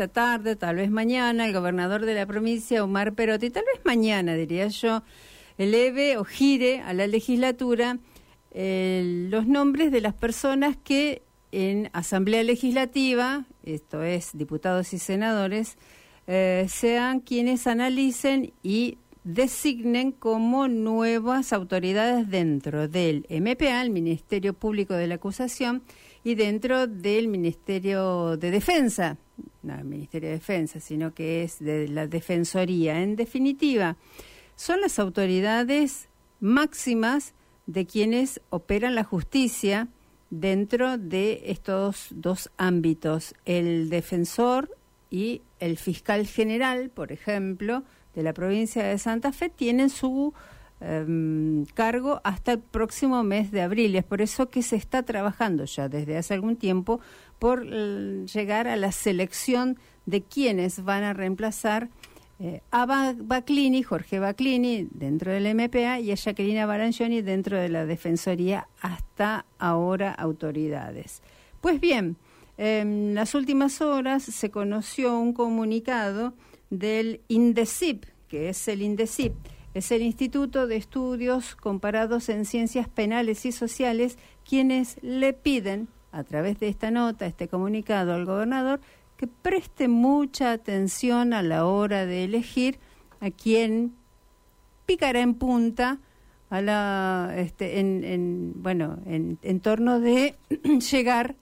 esta tarde, tal vez mañana, el gobernador de la provincia, Omar Perotti, tal vez mañana, diría yo, eleve o gire a la legislatura los nombres de las personas que en Asamblea Legislativa, esto es diputados y senadores, eh, sean quienes analicen y designen como nuevas autoridades dentro del MPA, el Ministerio Público de la Acusación, y dentro del Ministerio de Defensa, el Ministerio de Defensa, sino que es de la Defensoría. En definitiva, son las autoridades máximas de quienes operan la justicia dentro de estos dos ámbitos, el defensor y el fiscal general, por ejemplo, de la provincia de Santa Fe, tienen su Em, cargo hasta el próximo mes de abril. Es por eso que se está trabajando ya desde hace algún tiempo por llegar a la selección de quienes van a reemplazar eh, a Baclini, Jorge Baclini, dentro del MPA, y a Jacqueline Barangioni dentro de la Defensoría, hasta ahora autoridades. Pues bien, en las últimas horas se conoció un comunicado del INDECIP, que es el INDECIP, es el Instituto de Estudios Comparados en Ciencias Penales y Sociales quienes le piden, a través de esta nota, este comunicado al gobernador, que preste mucha atención a la hora de elegir a quien picará en punta a la este, en, bueno en, en torno de llegar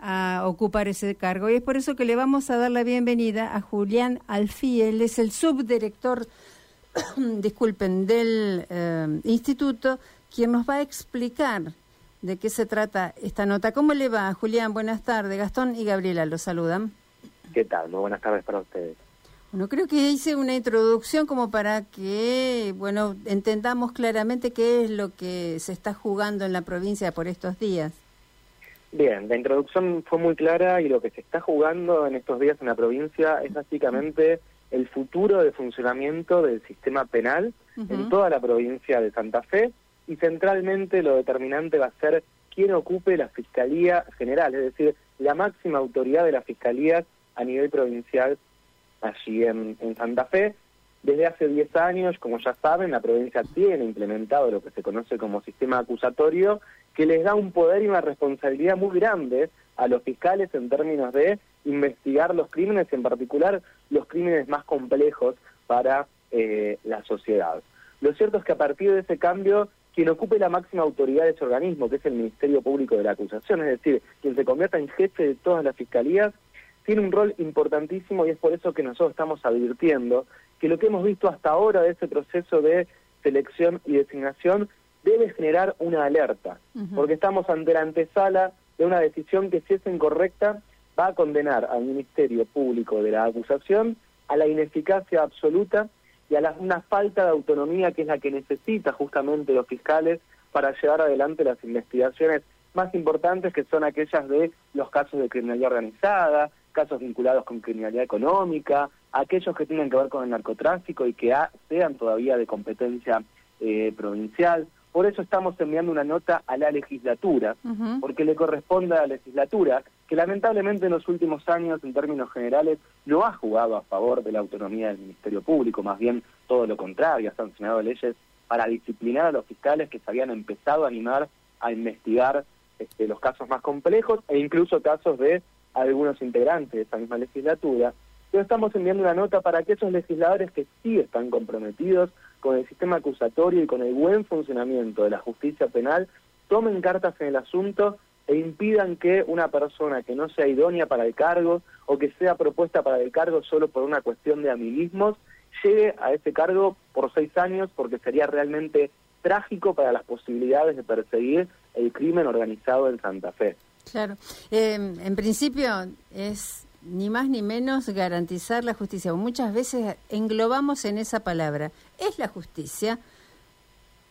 a ocupar ese cargo. Y es por eso que le vamos a dar la bienvenida a Julián Alfí, él es el subdirector disculpen, del eh, instituto, quien nos va a explicar de qué se trata esta nota. ¿Cómo le va, Julián? Buenas tardes. Gastón y Gabriela los saludan. ¿Qué tal? Muy buenas tardes para ustedes. Bueno, creo que hice una introducción como para que, bueno, entendamos claramente qué es lo que se está jugando en la provincia por estos días. Bien, la introducción fue muy clara y lo que se está jugando en estos días en la provincia es básicamente el futuro de funcionamiento del sistema penal en toda la provincia de Santa Fe y centralmente lo determinante va a ser quién ocupe la Fiscalía General, es decir, la máxima autoridad de la Fiscalía a nivel provincial allí en, en Santa Fe. Desde hace 10 años, como ya saben, la provincia tiene implementado lo que se conoce como sistema acusatorio, que les da un poder y una responsabilidad muy grande a los fiscales en términos de investigar los crímenes, en particular los crímenes más complejos para eh, la sociedad. Lo cierto es que a partir de ese cambio, quien ocupe la máxima autoridad de ese organismo, que es el Ministerio Público de la Acusación, es decir, quien se convierta en jefe de todas las fiscalías, tiene un rol importantísimo y es por eso que nosotros estamos advirtiendo que lo que hemos visto hasta ahora de ese proceso de selección y designación debe generar una alerta, porque estamos ante la antesala de una decisión que si es incorrecta va a condenar al Ministerio Público de la acusación a la ineficacia absoluta y a la, una falta de autonomía que es la que necesita justamente los fiscales para llevar adelante las investigaciones más importantes que son aquellas de los casos de criminalidad organizada, casos vinculados con criminalidad económica, aquellos que tienen que ver con el narcotráfico y que sean todavía de competencia eh, provincial. Por eso estamos enviando una nota a la legislatura, porque le corresponde a la legislatura, que lamentablemente en los últimos años, en términos generales, no ha jugado a favor de la autonomía del Ministerio Público, más bien todo lo contrario, ha sancionado leyes para disciplinar a los fiscales que se habían empezado a animar a investigar este, los casos más complejos e incluso casos de algunos integrantes de esa misma legislatura. Pero estamos enviando una nota para que esos legisladores que sí están comprometidos con el sistema acusatorio y con el buen funcionamiento de la justicia penal tomen cartas en el asunto e impidan que una persona que no sea idónea para el cargo o que sea propuesta para el cargo solo por una cuestión de amiguismos llegue a ese cargo por seis años porque sería realmente trágico para las posibilidades de perseguir el crimen organizado en Santa Fe. Claro, eh, en principio es ni más ni menos garantizar la justicia. Muchas veces englobamos en esa palabra. Es la justicia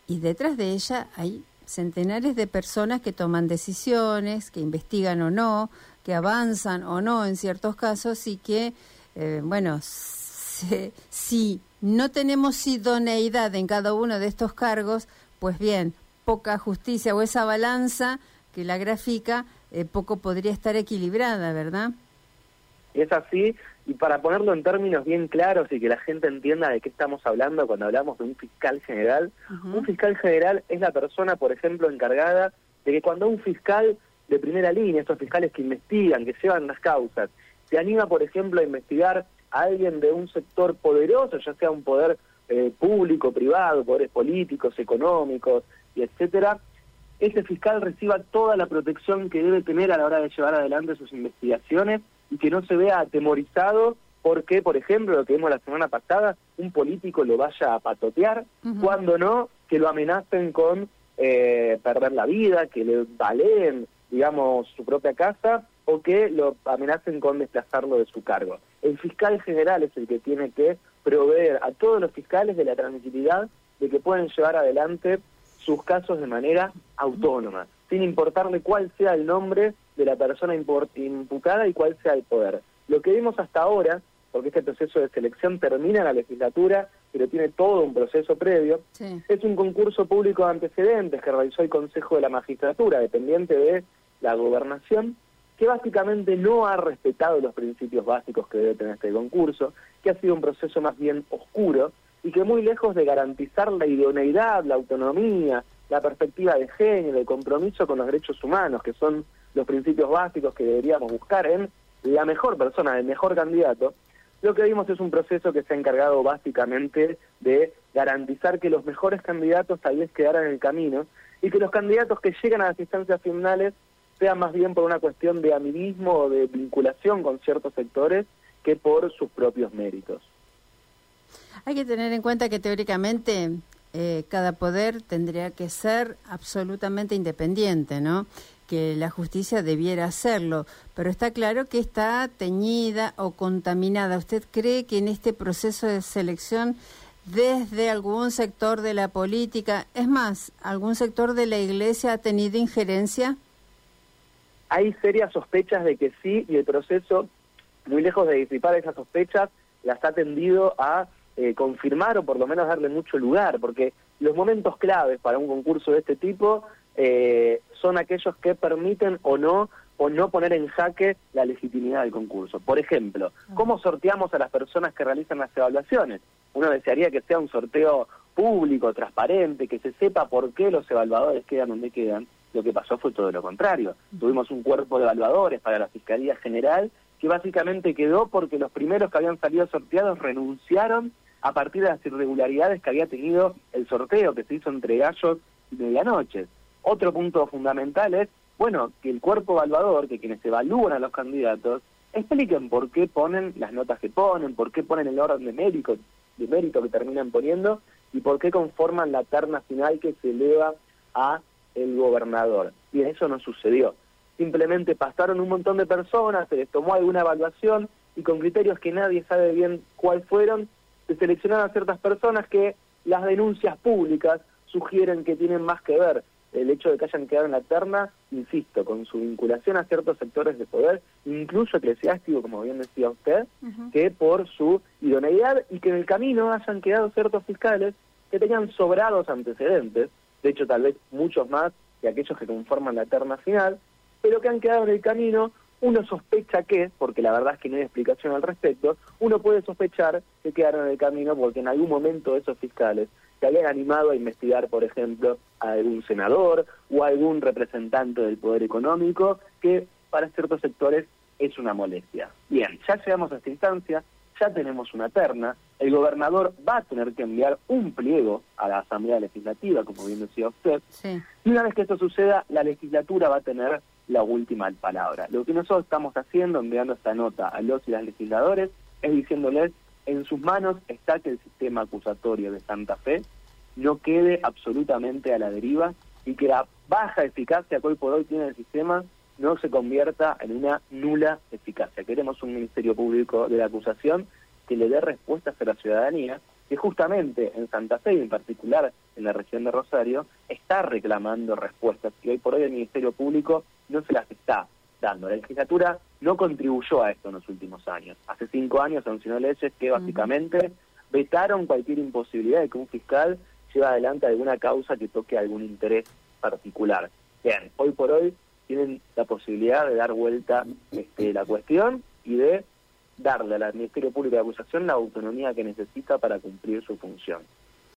y detrás de ella hay centenares de personas que toman decisiones, que investigan o no, que avanzan o no en ciertos casos y que, eh, bueno, si no tenemos idoneidad en cada uno de estos cargos, pues bien, poca justicia o esa balanza que la grafica, eh, poco podría estar equilibrada, ¿verdad? Y es así, y para ponerlo en términos bien claros y que la gente entienda de qué estamos hablando cuando hablamos de un fiscal general, un fiscal general es la persona, por ejemplo, encargada de que cuando un fiscal de primera línea, estos fiscales que investigan, que llevan las causas, se anima, por ejemplo, a investigar a alguien de un sector poderoso, ya sea un poder eh, público, privado, poderes políticos, económicos, y etcétera, ese fiscal reciba toda la protección que debe tener a la hora de llevar adelante sus investigaciones y que no se vea atemorizado porque, por ejemplo, lo que vimos la semana pasada, un político lo vaya a patotear, cuando no, que lo amenacen con eh, perder la vida, que le baleen, digamos, su propia casa o que lo amenacen con desplazarlo de su cargo. El fiscal general es el que tiene que proveer a todos los fiscales de la tranquilidad de que pueden llevar adelante sus casos de manera autónoma, sin importarle cuál sea el nombre de la persona imputada y cuál sea el poder. Lo que vimos hasta ahora, porque este proceso de selección termina en la legislatura, pero tiene todo un proceso previo, es un concurso público de antecedentes que realizó el Consejo de la Magistratura, dependiente de la gobernación, que básicamente no ha respetado los principios básicos que debe tener este concurso, que ha sido un proceso más bien oscuro y que muy lejos de garantizar la idoneidad, la autonomía, la perspectiva de género, el compromiso con los derechos humanos, que son los principios básicos que deberíamos buscar en la mejor persona, el mejor candidato, lo que vimos es un proceso que se ha encargado básicamente de garantizar que los mejores candidatos tal vez quedaran en el camino y que los candidatos que llegan a las instancias finales sean más bien por una cuestión de amiguismo o de vinculación con ciertos sectores que por sus propios méritos. Hay que tener en cuenta que teóricamente eh, cada poder tendría que ser absolutamente independiente, ¿no? Que la justicia debiera hacerlo, pero está claro que está teñida o contaminada. ¿Usted cree que en este proceso de selección desde algún sector de la política, es más, algún sector de la iglesia ha tenido injerencia? Hay serias sospechas de que sí y el proceso, muy lejos de disipar esas sospechas, las ha tendido a eh, confirmar o por lo menos darle mucho lugar, porque los momentos claves para un concurso de este tipo eh, son aquellos que permiten o no o no poner en jaque la legitimidad del concurso. Por ejemplo, ¿cómo sorteamos a las personas que realizan las evaluaciones? Uno desearía que sea un sorteo público, transparente, que se sepa por qué los evaluadores quedan donde quedan. Lo que pasó fue todo lo contrario. Tuvimos un cuerpo de evaluadores para la Fiscalía General que básicamente quedó porque los primeros que habían salido sorteados renunciaron a partir de las irregularidades que había tenido el sorteo que se hizo entre gallos y medianoche. Otro punto fundamental es, bueno, que el cuerpo evaluador, que quienes evalúan a los candidatos, expliquen por qué ponen las notas que ponen, por qué ponen el orden de mérito, de mérito que terminan poniendo y por qué conforman la terna final que se eleva a el gobernador. Y eso no sucedió. Simplemente pasaron un montón de personas, se les tomó alguna evaluación y con criterios que nadie sabe bien cuáles fueron, se seleccionaron a ciertas personas que las denuncias públicas sugieren que tienen más que ver. El hecho de que hayan quedado en la terna, insisto, con su vinculación a ciertos sectores de poder, incluso eclesiástico, como bien decía usted, que por su idoneidad y que en el camino hayan quedado ciertos fiscales que tenían sobrados antecedentes, de hecho tal vez muchos más que aquellos que conforman la terna final, pero que han quedado en el camino uno sospecha que, porque la verdad es que no hay explicación al respecto, uno puede sospechar que quedaron en el camino porque en algún momento esos fiscales se habían animado a investigar, por ejemplo, a algún senador o a algún representante del poder económico, que para ciertos sectores es una molestia. Bien, ya llegamos a esta instancia, ya tenemos una terna, el gobernador va a tener que enviar un pliego a la Asamblea Legislativa, como bien decía usted, y una vez que esto suceda, la legislatura va a tener la última palabra. Lo que nosotros estamos haciendo, enviando esta nota a los y las legisladores, es diciéndoles, en sus manos está que el sistema acusatorio de Santa Fe no quede absolutamente a la deriva y que la baja eficacia que hoy por hoy tiene el sistema no se convierta en una nula eficacia. Queremos un Ministerio Público de la Acusación que le dé respuestas a la ciudadanía, que justamente en Santa Fe y en particular en la región de Rosario está reclamando respuestas y hoy por hoy el Ministerio Público no se las está dando. La legislatura no contribuyó a esto en los últimos años. Hace cinco años sancionó leyes que básicamente vetaron cualquier imposibilidad de que un fiscal lleve adelante alguna causa que toque algún interés particular. Bien, hoy por hoy tienen la posibilidad de dar vuelta este, la cuestión y de darle al Ministerio Público de Acusación la autonomía que necesita para cumplir su función.